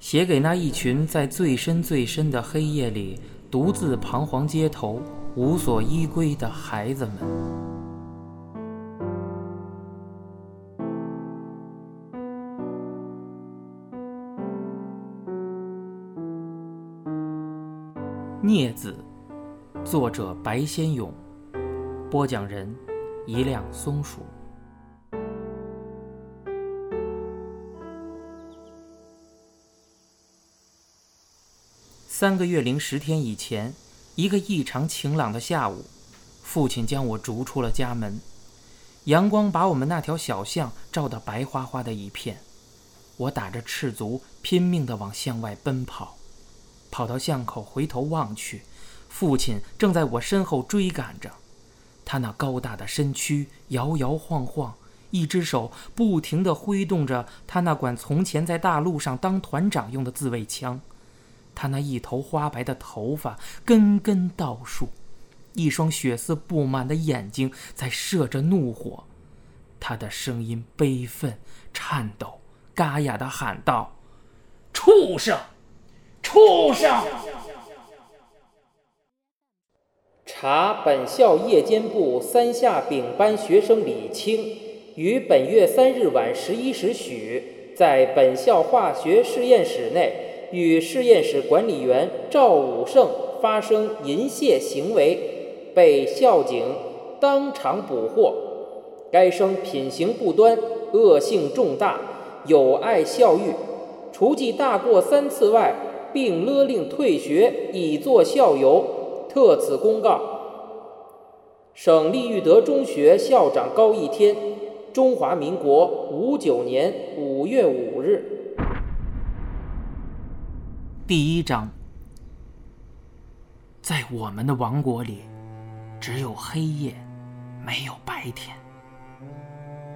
写给那一群在最深最深的黑夜里独自彷徨街头、无所依归的孩子们。镊子，作者白先勇，播讲人一辆松鼠。三个月零十天以前，一个异常晴朗的下午，父亲将我逐出了家门。阳光把我们那条小巷照得白花花的一片。我打着赤足，拼命地往巷外奔跑。跑到巷口，回头望去，父亲正在我身后追赶着。他那高大的身躯摇摇晃晃，一只手不停地挥动着他那管从前在大路上当团长用的自卫枪。他那一头花白的头发根根倒竖，一双血丝布满的眼睛在射着怒火。他的声音悲愤、颤抖，嘎哑地喊道：“畜生！”畜生！查本校夜间部三下丙班学生李清，于本月三日晚十一时许，在本校化学实验室内与实验室管理员赵武胜发生淫亵行为，被校警当场捕获。该生品行不端，恶性重大，有碍校誉，除记大过三次外。并勒令退学，以作校友。特此公告。省立育德中学校长高一天，中华民国五九年五月五日。第一章，在我们的王国里，只有黑夜，没有白天。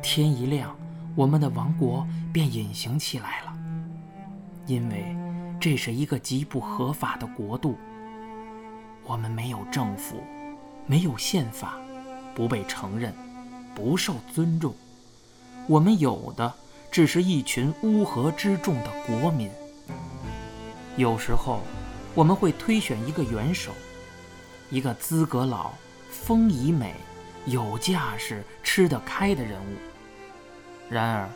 天一亮，我们的王国便隐形起来了，因为。这是一个极不合法的国度。我们没有政府，没有宪法，不被承认，不受尊重。我们有的只是一群乌合之众的国民。有时候，我们会推选一个元首，一个资格老、风仪美、有架势、吃得开的人物。然而，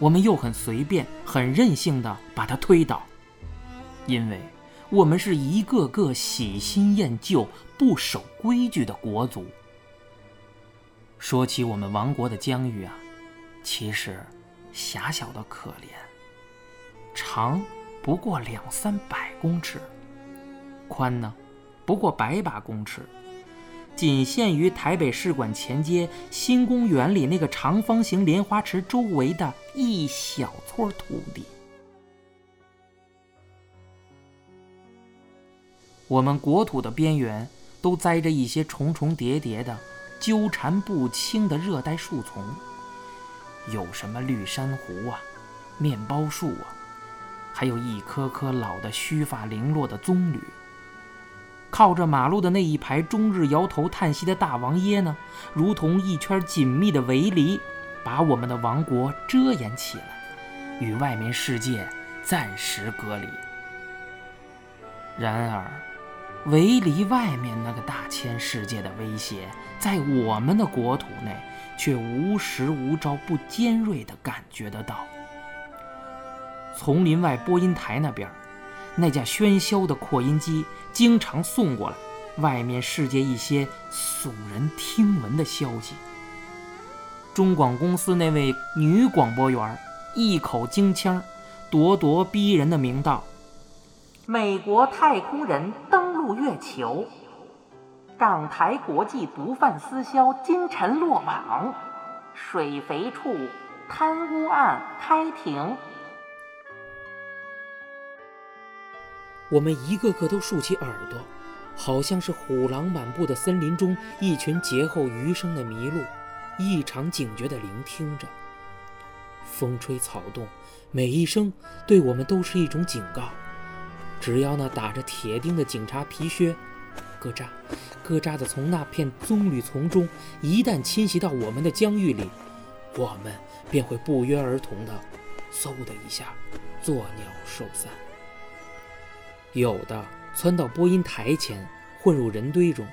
我们又很随便、很任性地把他推倒。因为我们是一个个喜新厌旧、不守规矩的国族。说起我们王国的疆域啊，其实狭小的可怜，长不过两三百公尺，宽呢不过百把公尺，仅限于台北市馆前街新公园里那个长方形莲花池周围的一小撮土地。我们国土的边缘都栽着一些重重叠叠的、纠缠不清的热带树丛，有什么绿珊瑚啊、面包树啊，还有一棵棵老的须发零落的棕榈。靠着马路的那一排终日摇头叹息的大王椰呢，如同一圈紧密的围篱，把我们的王国遮掩起来，与外面世界暂时隔离。然而。围篱外面那个大千世界的威胁，在我们的国土内却无时无朝不尖锐地感觉得到。丛林外播音台那边，那架喧嚣的扩音机经常送过来外面世界一些耸人听闻的消息。中广公司那位女广播员一口京腔，咄咄逼人的名道：“美国太空人登。”陆月球，港台国际毒贩私销金晨落网，水肥处贪污案开庭。我们一个个都竖起耳朵，好像是虎狼满布的森林中一群劫后余生的麋鹿，异常警觉地聆听着。风吹草动，每一声对我们都是一种警告。只要那打着铁钉的警察皮靴，咯喳，咯喳的从那片棕榈丛中一旦侵袭到我们的疆域里，我们便会不约而同的，嗖的一下，作鸟兽散。有的窜到播音台前，混入人堆中；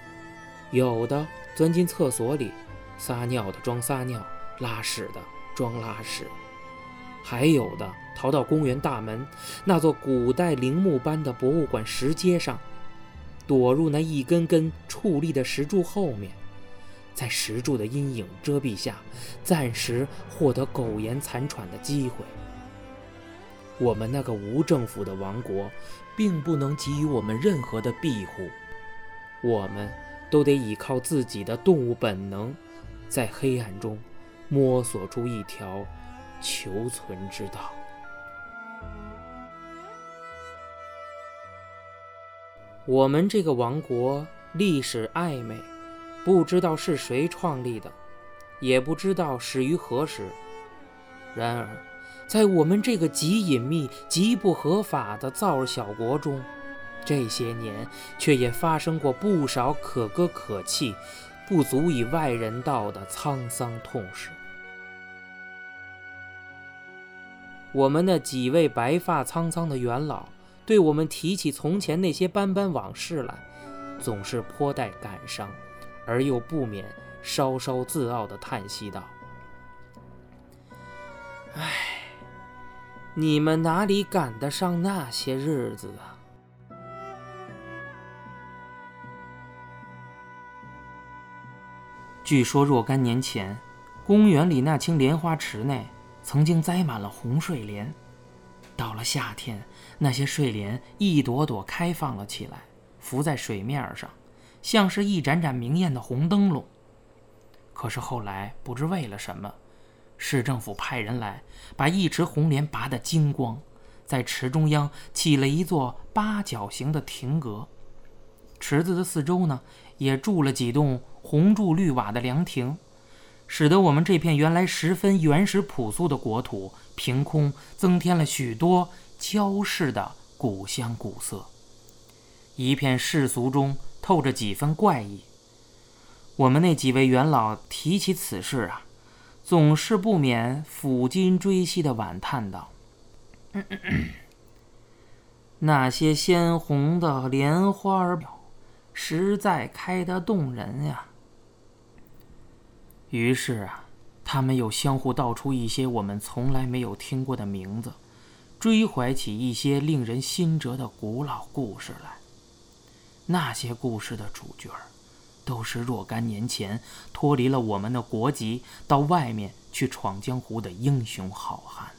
有的钻进厕所里，撒尿的装撒尿，拉屎的装拉屎；还有的逃到公园大门那座古代陵墓般的博物馆石阶上，躲入那一根根矗立的石柱后面。在石柱的阴影遮蔽下，暂时获得苟延残喘的机会。我们那个无政府的王国，并不能给予我们任何的庇护，我们都得依靠自己的动物本能，在黑暗中摸索出一条求存之道。我们这个王国历史暧昧。不知道是谁创立的，也不知道始于何时。然而，在我们这个极隐秘、极不合法的造儿小国中，这些年却也发生过不少可歌可泣、不足以外人道的沧桑痛事。我们那几位白发苍苍的元老，对我们提起从前那些斑斑往事来，总是颇带感伤。而又不免稍稍自傲地叹息道：“唉，你们哪里赶得上那些日子啊？”据说若干年前，公园里那青莲花池内曾经栽满了红睡莲。到了夏天，那些睡莲一朵朵开放了起来，浮在水面上。像是一盏盏明艳的红灯笼。可是后来不知为了什么，市政府派人来把一池红莲拔得精光，在池中央起了一座八角形的亭阁。池子的四周呢，也筑了几栋红柱绿瓦的凉亭，使得我们这片原来十分原始朴素的国土，凭空增添了许多焦氏的古香古色。一片世俗中。透着几分怪异。我们那几位元老提起此事啊，总是不免抚今追昔的惋叹道：“那些鲜红的莲花儿，实在开得动人呀。”于是啊，他们又相互道出一些我们从来没有听过的名字，追怀起一些令人心折的古老故事来。那些故事的主角儿，都是若干年前脱离了我们的国籍，到外面去闯江湖的英雄好汉。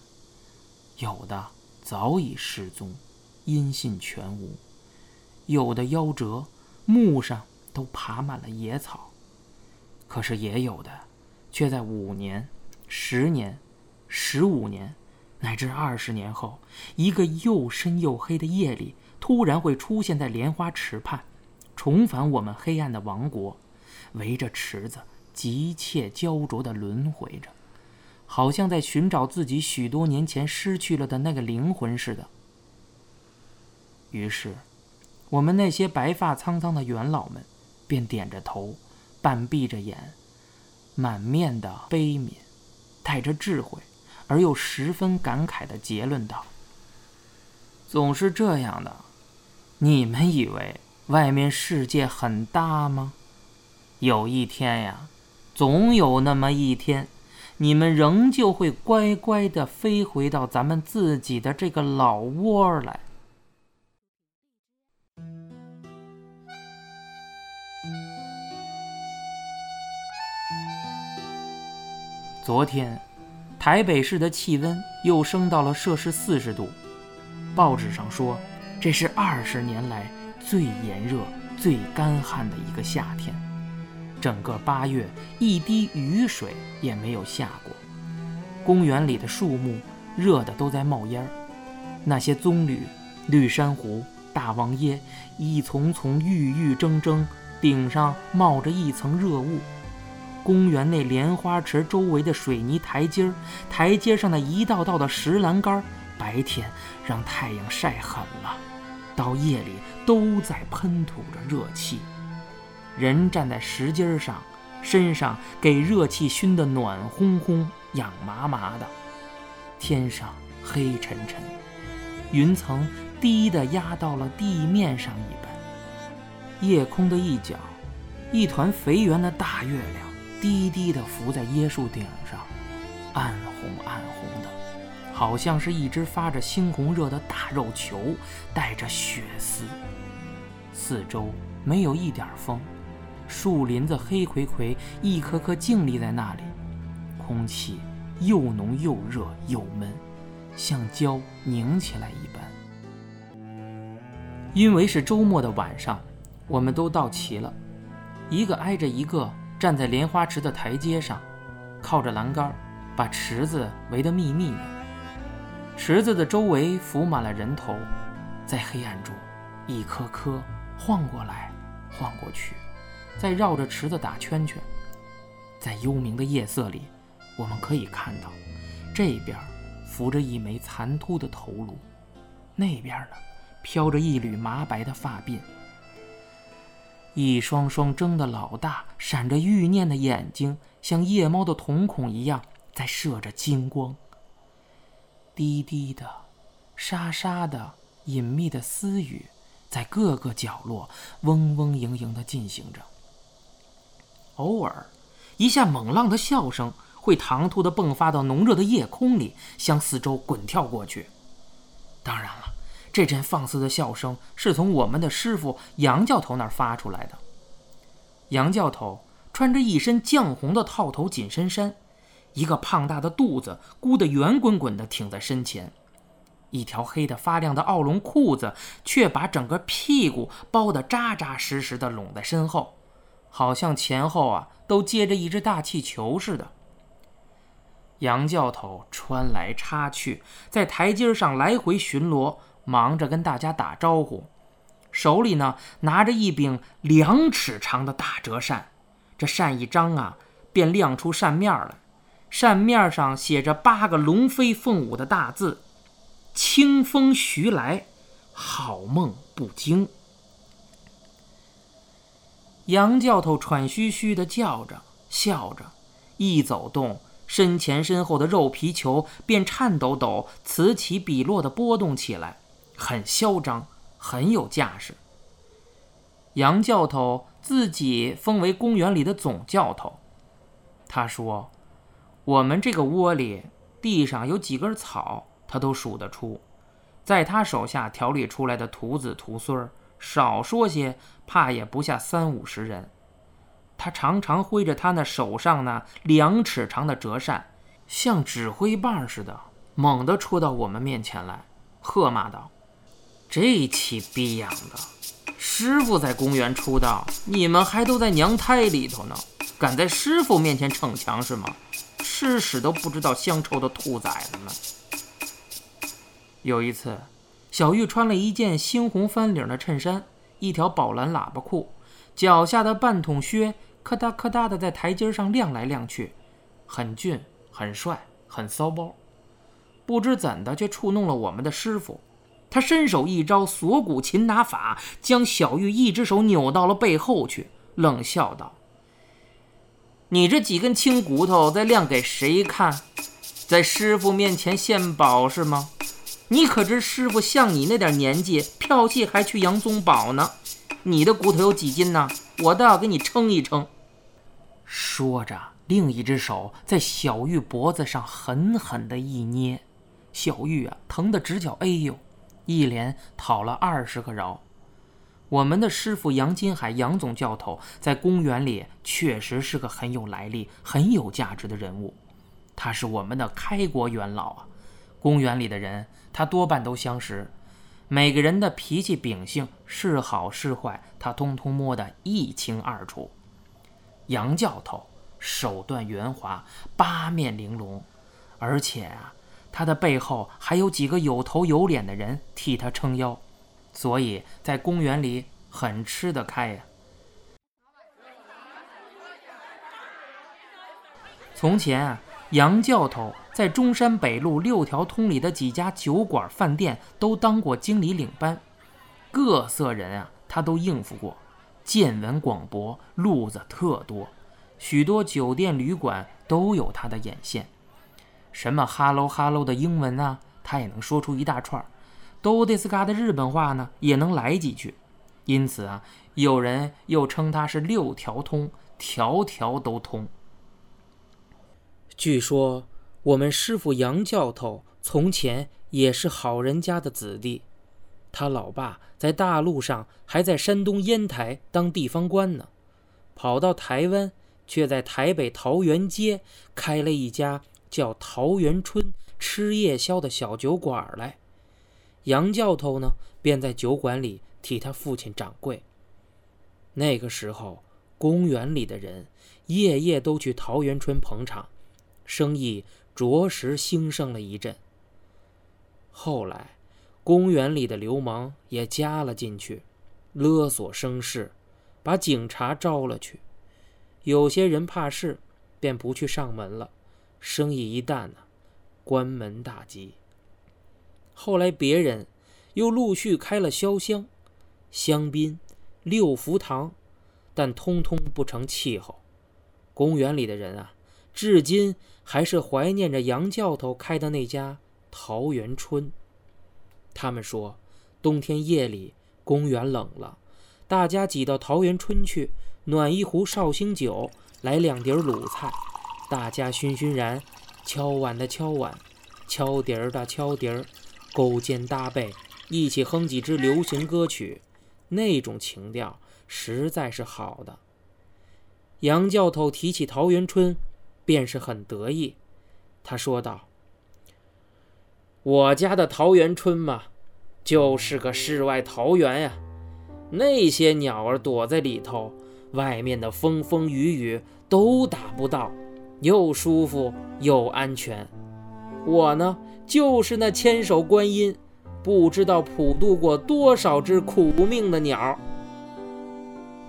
有的早已失踪，音信全无；有的夭折，墓上都爬满了野草。可是也有的，却在五年、十年、十五年，乃至二十年后，一个又深又黑的夜里。突然会出现在莲花池畔，重返我们黑暗的王国，围着池子急切焦灼地轮回着，好像在寻找自己许多年前失去了的那个灵魂似的。于是，我们那些白发苍苍的元老们便点着头，半闭着眼，满面的悲悯，带着智慧而又十分感慨的结论道：“总是这样的。”你们以为外面世界很大吗？有一天呀，总有那么一天，你们仍旧会乖乖的飞回到咱们自己的这个老窝来。昨天，台北市的气温又升到了摄氏四十度，报纸上说。这是二十年来最炎热、最干旱的一个夏天，整个八月一滴雨水也没有下过。公园里的树木热得都在冒烟儿，那些棕榈、绿珊瑚、大王椰一丛丛郁郁铮铮，顶上冒着一层热雾。公园内莲花池周围的水泥台阶儿，台阶上的一道道的石栏杆，白天让太阳晒狠了。到夜里都在喷吐着热气，人站在石阶上，身上给热气熏得暖烘烘、痒麻麻的。天上黑沉沉，云层低的压到了地面上一般。夜空的一角，一团肥圆的大月亮低低的浮在椰树顶上，暗红暗红的，好像是一只发着猩红热的大肉球，带着血丝。四周没有一点风，树林子黑魁魁，一颗颗静立在那里，空气又浓又热又闷，像胶拧起来一般。因为是周末的晚上，我们都到齐了，一个挨着一个站在莲花池的台阶上，靠着栏杆，把池子围得密密的。池子的周围浮满了人头，在黑暗中，一颗颗晃过来，晃过去，在绕着池子打圈圈。在幽冥的夜色里，我们可以看到，这边浮着一枚残秃的头颅，那边呢？飘着一缕麻白的发鬓，一双双睁得老大、闪着欲念的眼睛，像夜猫的瞳孔一样，在射着金光。低低的、沙沙的、隐秘的私语，在各个角落嗡嗡盈盈地进行着。偶尔，一下猛浪的笑声会唐突地迸发到浓热的夜空里，向四周滚跳过去。当然了。这阵放肆的笑声是从我们的师傅杨教头那儿发出来的。杨教头穿着一身绛红的套头紧身衫，一个胖大的肚子鼓得圆滚滚的挺在身前，一条黑的发亮的奥龙裤子却把整个屁股包得扎扎实实的拢在身后，好像前后啊都接着一只大气球似的。杨教头穿来插去，在台阶上来回巡逻。忙着跟大家打招呼，手里呢拿着一柄两尺长的大折扇，这扇一张啊，便亮出扇面来，扇面上写着八个龙飞凤舞的大字：“清风徐来，好梦不惊。”杨教头喘吁吁地叫着，笑着，一走动，身前身后的肉皮球便颤抖抖、此起彼落地波动起来。很嚣张，很有架势。杨教头自己封为公园里的总教头。他说：“我们这个窝里地上有几根草，他都数得出。在他手下调理出来的徒子徒孙，少说些，怕也不下三五十人。他常常挥着他那手上那两尺长的折扇，像指挥棒似的，猛地戳到我们面前来，喝骂道。”这起逼养的，师傅在公园出道，你们还都在娘胎里头呢，敢在师傅面前逞强是吗？吃屎都不知道香臭的兔崽子们！有一次，小玉穿了一件猩红翻领的衬衫，一条宝蓝喇叭裤，脚下的半筒靴咔嗒咔嗒的在台阶上亮来亮去，很俊，很帅，很骚包。不知怎的，却触弄了我们的师傅。他伸手一招锁骨擒拿法，将小玉一只手扭到了背后去，冷笑道：“你这几根青骨头在亮给谁看？在师傅面前献宝是吗？你可知师傅像你那点年纪，票戏还去杨宗保呢？你的骨头有几斤呢？我倒要给你称一称。”说着，另一只手在小玉脖子上狠狠地一捏，小玉啊，疼得直叫哎呦。一连讨了二十个饶。我们的师傅杨金海杨总教头在公园里确实是个很有来历、很有价值的人物。他是我们的开国元老啊！公园里的人他多半都相识，每个人的脾气秉性是好是坏，他通通摸得一清二楚。杨教头手段圆滑，八面玲珑，而且啊。他的背后还有几个有头有脸的人替他撑腰，所以在公园里很吃得开呀。从前啊，杨教头在中山北路六条通里的几家酒馆饭店都当过经理领班，各色人啊他都应付过，见闻广博，路子特多，许多酒店旅馆都有他的眼线。什么哈喽哈喽的英文啊，他也能说出一大串都得斯嘎的日本话呢也能来几句，因此啊，有人又称他是六条通，条条都通。据说我们师傅杨教头从前也是好人家的子弟，他老爸在大陆上还在山东烟台当地方官呢，跑到台湾，却在台北桃园街开了一家叫桃园春吃夜宵的小酒馆来。杨教头呢，便在酒馆里替他父亲掌柜。那个时候，公园里的人夜夜都去桃源春捧场，生意着实兴盛了一阵。后来，公园里的流氓也加了进去，勒索生事，把警察招了去。有些人怕事，便不去上门了，生意一淡呢，关门大吉。后来别人又陆续开了潇湘、香槟、六福堂，但通通不成气候。公园里的人啊，至今还是怀念着杨教头开的那家桃源春。他们说，冬天夜里公园冷了，大家挤到桃源春去，暖一壶绍兴酒，来两碟卤菜，大家醺醺然，敲碗的敲碗，敲碟儿的敲碟儿。勾肩搭背，一起哼几支流行歌曲，那种情调实在是好的。杨教头提起桃源春，便是很得意。他说道：“我家的桃源春嘛，就是个世外桃源呀。那些鸟儿躲在里头，外面的风风雨雨都打不到，又舒服又安全。我呢？”就是那千手观音，不知道普渡过多少只苦命的鸟。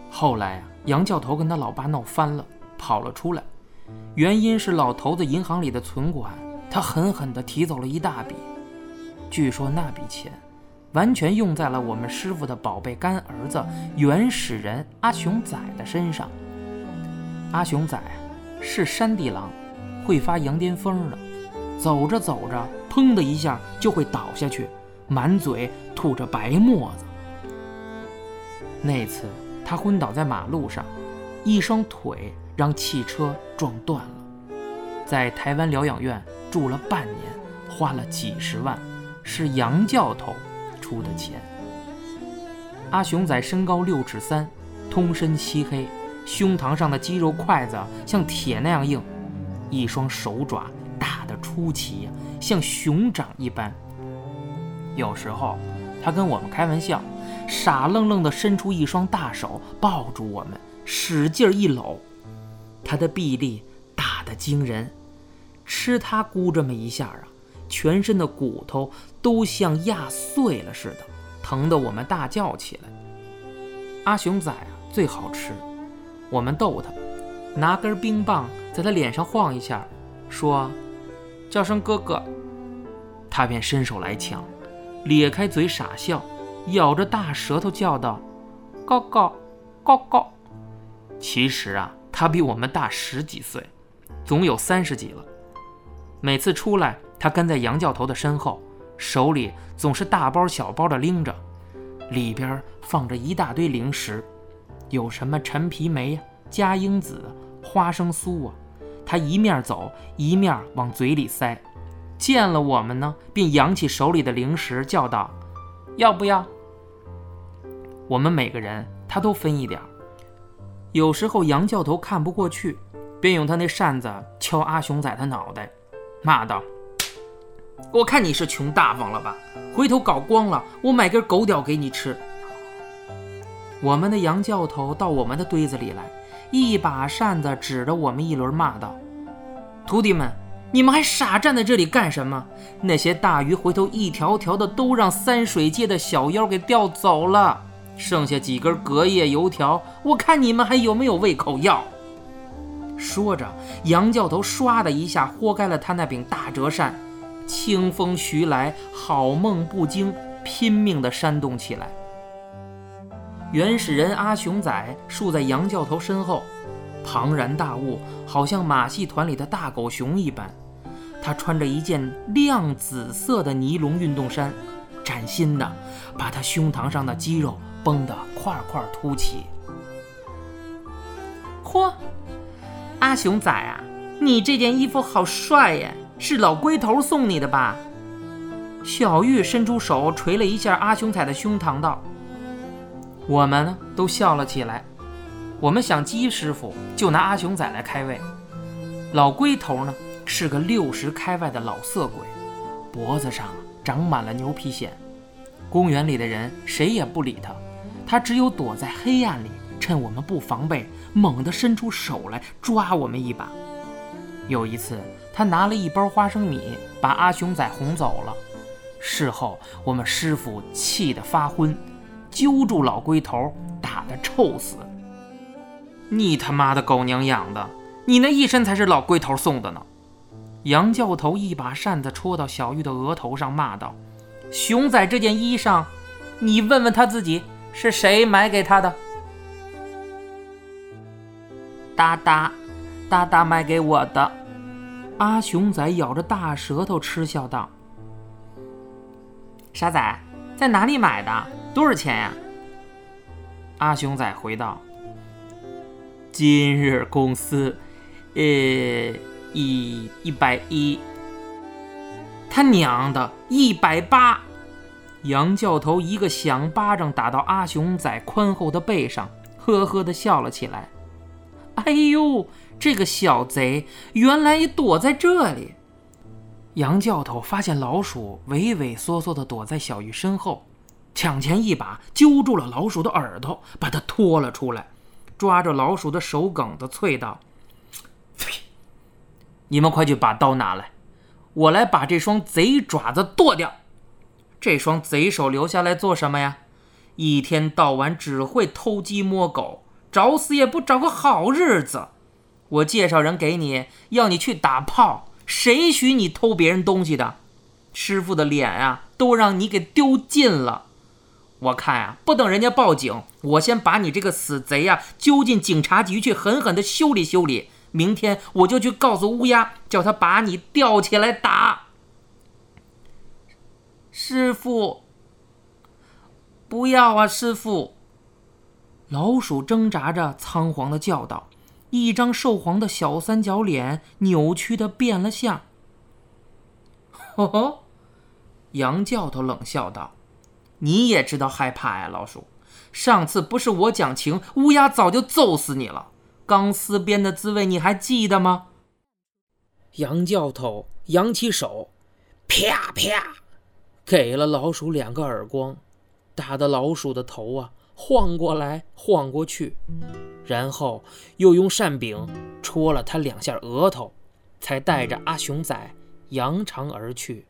后来啊，杨教头跟他老爸闹翻了，跑了出来，原因是老头子银行里的存款，他狠狠地提走了一大笔。据说那笔钱，完全用在了我们师傅的宝贝干儿子原始人阿雄仔的身上。阿雄仔是山地狼，会发羊癫疯的，走着走着。砰的一下就会倒下去，满嘴吐着白沫子。那次他昏倒在马路上，一双腿让汽车撞断了，在台湾疗养院住了半年，花了几十万，是杨教头出的钱。阿雄仔身高六尺三，通身漆黑，胸膛上的肌肉筷子像铁那样硬，一双手爪出奇呀。像熊掌一般。有时候，他跟我们开玩笑，傻愣愣地伸出一双大手抱住我们，使劲一搂。他的臂力大得惊人，吃他咕这么一下啊，全身的骨头都像压碎了似的，疼得我们大叫起来。阿熊仔啊，最好吃。我们逗他，拿根冰棒在他脸上晃一下，说。叫声哥哥，他便伸手来抢，咧开嘴傻笑，咬着大舌头叫道：“高高，高高。”其实啊，他比我们大十几岁，总有三十几了。每次出来，他跟在杨教头的身后，手里总是大包小包的拎着，里边放着一大堆零食，有什么陈皮梅、嘉英子、花生酥啊。他一面走一面往嘴里塞，见了我们呢，便扬起手里的零食，叫道：“要不要？”我们每个人他都分一点有时候杨教头看不过去，便用他那扇子敲阿雄仔的脑袋，骂道：“我看你是穷大方了吧？回头搞光了，我买根狗屌给你吃。”我们的杨教头到我们的堆子里来。一把扇子指着我们一轮骂道：“徒弟们，你们还傻站在这里干什么？那些大鱼回头一条条的都让三水界的小妖给钓走了，剩下几根隔夜油条，我看你们还有没有胃口要？”说着，杨教头唰的一下豁开了他那柄大折扇，清风徐来，好梦不惊，拼命地扇动起来。原始人阿雄仔竖在杨教头身后，庞然大物，好像马戏团里的大狗熊一般。他穿着一件亮紫色的尼龙运动衫，崭新的，把他胸膛上的肌肉绷得块块凸起。嚯，阿雄仔啊，你这件衣服好帅呀，是老龟头送你的吧？小玉伸出手捶了一下阿雄仔的胸膛，道：“我们呢都笑了起来。我们想鸡师傅就拿阿雄仔来开胃，老龟头呢是个六十开外的老色鬼，脖子上长满了牛皮癣。公园里的人谁也不理他，他只有躲在黑暗里，趁我们不防备，猛地伸出手来抓我们一把。有一次，他拿了一包花生米，把阿雄仔哄走了。”事后，我们师傅气得发昏，揪住老龟头打得臭死。你他妈的狗娘养的！你那一身才是老龟头送的呢！杨教头一把扇子戳到小玉的额头上，骂道：“熊仔这件衣裳，你问问他自己是谁买给他的？”哒哒，哒哒买给我的。阿熊仔咬着大舌头嗤笑道。傻仔，在哪里买的？多少钱呀？阿雄仔回道：“今日公司，呃，一一百一。”他娘的，一百八！杨教头一个响巴掌打到阿雄仔宽厚的背上，呵呵的笑了起来。哎呦，这个小贼原来躲在这里！杨教头发现老鼠畏畏缩缩地躲在小玉身后，抢前一把揪住了老鼠的耳朵，把它拖了出来，抓着老鼠的手梗子啐道：“你们快去把刀拿来，我来把这双贼爪子剁掉。这双贼手留下来做什么呀？一天到晚只会偷鸡摸狗，找死也不找个好日子。我介绍人给你，要你去打炮。”谁许你偷别人东西的？师傅的脸啊，都让你给丢尽了。我看啊，不等人家报警，我先把你这个死贼呀揪进警察局去，狠狠的修理修理。明天我就去告诉乌鸦，叫他把你吊起来打。师傅，不要啊！师傅，老鼠挣扎着，仓皇的叫道。一张瘦黄的小三角脸扭曲的变了相。呵呵，杨教头冷笑道：“你也知道害怕呀，老鼠。上次不是我讲情，乌鸦早就揍死你了。钢丝边的滋味你还记得吗？”杨教头扬起手，啪啪，给了老鼠两个耳光，打得老鼠的头啊晃过来晃过去。然后又用扇柄戳了他两下额头，才带着阿雄仔扬长而去。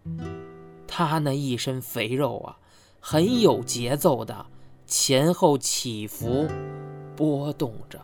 他那一身肥肉啊，很有节奏的前后起伏，波动着。